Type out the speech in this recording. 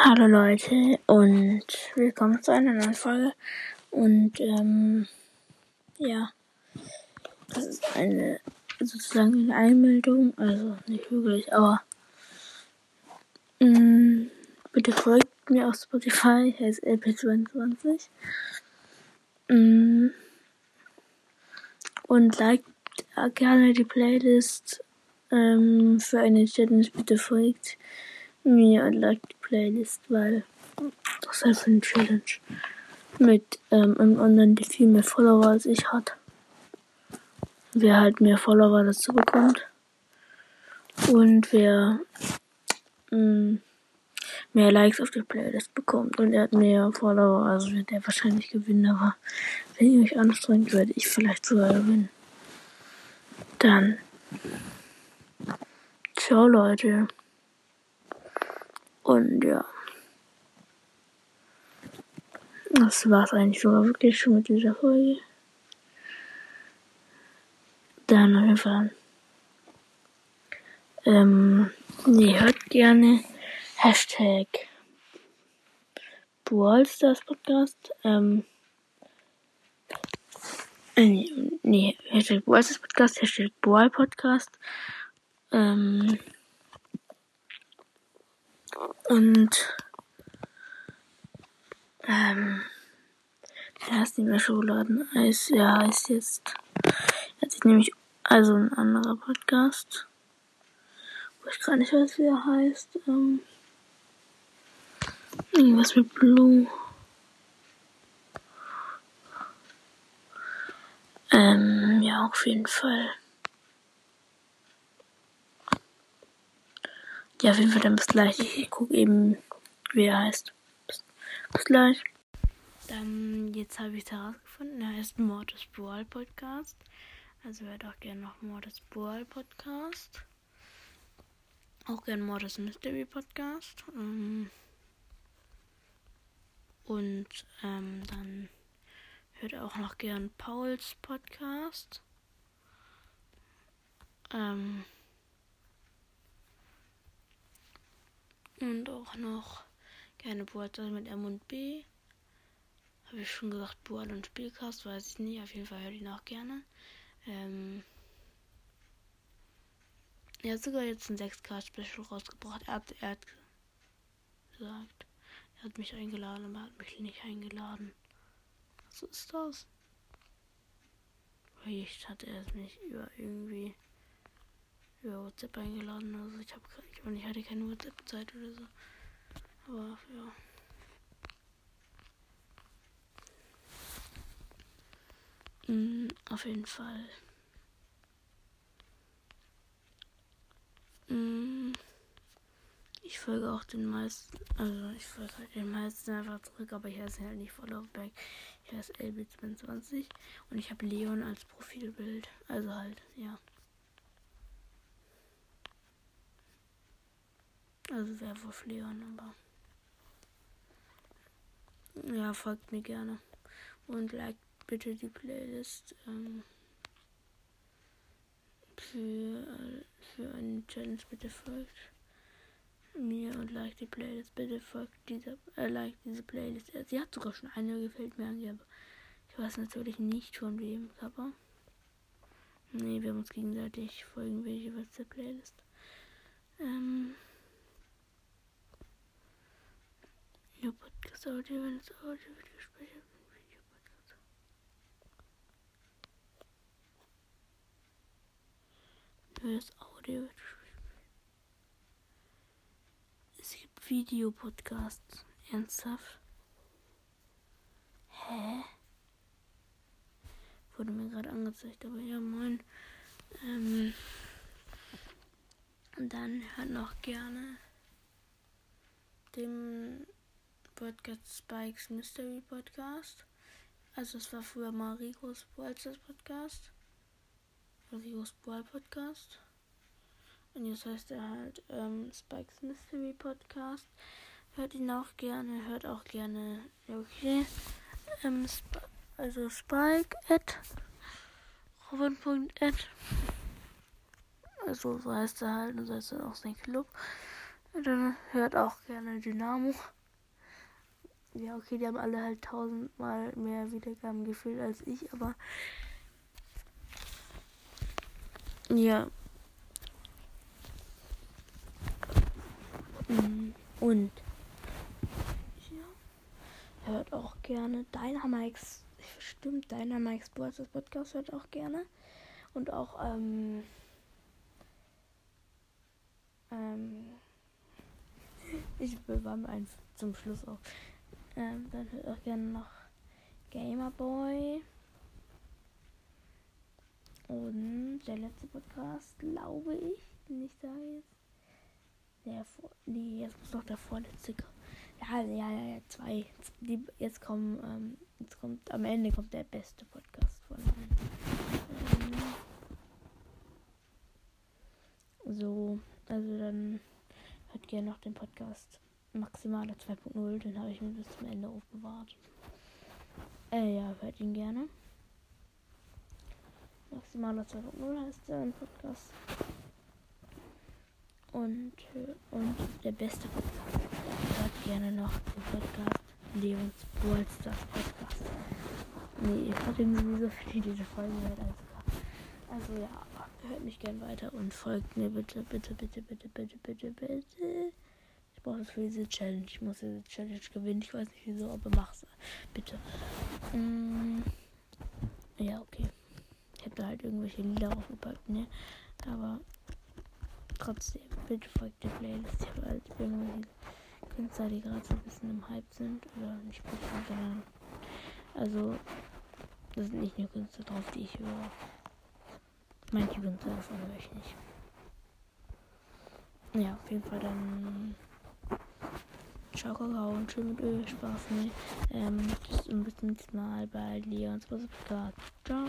Hallo Leute und willkommen zu einer neuen Folge. Und ähm, ja, das ist eine sozusagen eine Einmeldung, also nicht wirklich, aber mh, mm, bitte folgt mir auf Spotify, heißt LP22. Mh, mm, und liked gerne die Playlist ähm, für eine Challenge. Bitte folgt mir und liked die Playlist, weil das ist einfach eine Challenge mit ähm, einem anderen, der viel mehr Follower als ich hat. Wer halt mehr Follower dazu bekommt. Und wer mh, mm, mehr Likes auf der Playlist bekommt. Und er hat mehr Follower, also wird er wahrscheinlich gewinnen. Aber wenn ihr euch anstrengt, werde ich vielleicht sogar gewinnen. Dann. Ciao, Leute. Und ja. Das war's eigentlich sogar wirklich schon mit dieser Folge. Dann auf jeden Fall. Ähm, ihr hört gerne Hashtag Ballstars Podcast. Ähm, äh, nee, nee, Hashtag Ballstars Podcast, Hashtag Ball Podcast. Ähm, und ähm, der heißt nicht mehr Schokoladeneis, ja, heißt jetzt. Hat sich nämlich also ein anderer Podcast, wo ich gar nicht weiß, wie er heißt. Ähm, irgendwas mit Blue. Ähm, ja, auf jeden Fall. Ja, auf jeden Fall dann bis gleich. Ich gucke eben, wie er heißt. Bis, bis gleich. Dann, jetzt habe ich es herausgefunden. Er heißt Mortis Brawl Podcast. Also hört auch gerne noch Mortis Brawl Podcast. Auch gerne Mortis Mystery Podcast. Ähm, und ähm, dann hört auch noch gern Pauls Podcast. Ähm, Und auch noch gerne Boatsal mit M und B. Habe ich schon gesagt, Boal und Spielcast, weiß ich nicht. Auf jeden Fall höre ich ihn gerne. Ähm er hat sogar jetzt ein 6K-Special rausgebracht. Er hat, er hat gesagt, er hat mich eingeladen, aber hat mich nicht eingeladen. Was ist das? Vielleicht hat er es nicht über irgendwie über WhatsApp eingeladen. Also ich habe ich, ich hatte keine WhatsApp-Zeit oder so. Aber ja. Mhm, auf jeden Fall. Mhm. Ich folge auch den meisten, also ich folge halt den meisten einfach zurück, aber ich heiße halt nicht Followback. Ich heiße LB22 und ich habe Leon als Profilbild. Also halt, ja. Also Werwolf Leon, aber. Ja, folgt mir gerne. Und liked bitte die Playlist ähm, für, für eine Challenge. Bitte folgt mir und like die Playlist. Bitte folgt dieser, äh, like diese Playlist. Sie hat sogar schon eine, gefällt mir aber ich weiß natürlich nicht von wem, aber. Nee, wir haben uns gegenseitig folgen wir jeweils der Playlist. Ähm. Audio, wenn es Audio wird gespeichert. Nur das Audio wird Es gibt Videopodcasts. Ernsthaft? Hä? Wurde mir gerade angezeigt, aber ja, moin. Ähm, und dann hört noch gerne dem Podcast Spikes Mystery Podcast. Also es war früher Marikos Brawlstars Podcast. Marikos Brawl Podcast. Und jetzt heißt er halt ähm, Spikes Mystery Podcast. Hört ihn auch gerne, hört auch gerne, okay. Ähm, Sp also Spike at Robin.at. Also so heißt er halt, und so heißt er auch sein Club. Dann hört auch gerne Dynamo. Ja, okay, die haben alle halt tausendmal mehr Wiedergaben gefühlt als ich, aber ja. Mm, und ja, hört auch gerne Dynamikes. Stimmt, Dynamikes Sports Podcast hört auch gerne. Und auch, ähm, ähm, ich bewamme eins zum Schluss auch. Ähm, dann hört auch gerne noch Gamerboy. Und der letzte Podcast, glaube ich, den ich da jetzt. Der vor. Nee, jetzt muss noch der vorletzte kommen. Ja, ja, ja, ja, zwei. Die, jetzt kommen, ähm, jetzt kommt, am Ende kommt der beste Podcast von allen. Ähm, so, also dann hört gerne noch den Podcast Maximale 2.0, den habe ich mir bis zum Ende aufbewahrt. Äh, ja, hört ihn gerne. Maximaler 2.0 heißt der im Podcast. Und, äh, und der beste Podcast. Hört gerne noch den Podcast Leons Ballstars Podcast. Nee, ich hatte nie so viel diese Folge gehört als Also ja, hört mich gern weiter und folgt mir bitte, bitte, bitte, bitte, bitte, bitte, bitte. Ich brauche das für diese Challenge. Ich muss diese Challenge gewinnen. Ich weiß nicht wieso, aber mach's. Bitte. Mm, ja, okay. Ich da halt irgendwelche Lieder aufgepackt, ne? Aber trotzdem, bitte folgt der Playlist. Ich habe halt irgendwelche Künstler, die gerade so ein bisschen im Hype sind. Oder nicht bisschen. Also, das sind nicht nur Künstler drauf, die ich höre. Manche Künstler, das höre ich nicht. Ja, auf jeden Fall dann. Ciao, Kakao und schön mit Öl. Spaß, ne? Ähm, bis zum nächsten Mal bei Leons Podcast. Ciao.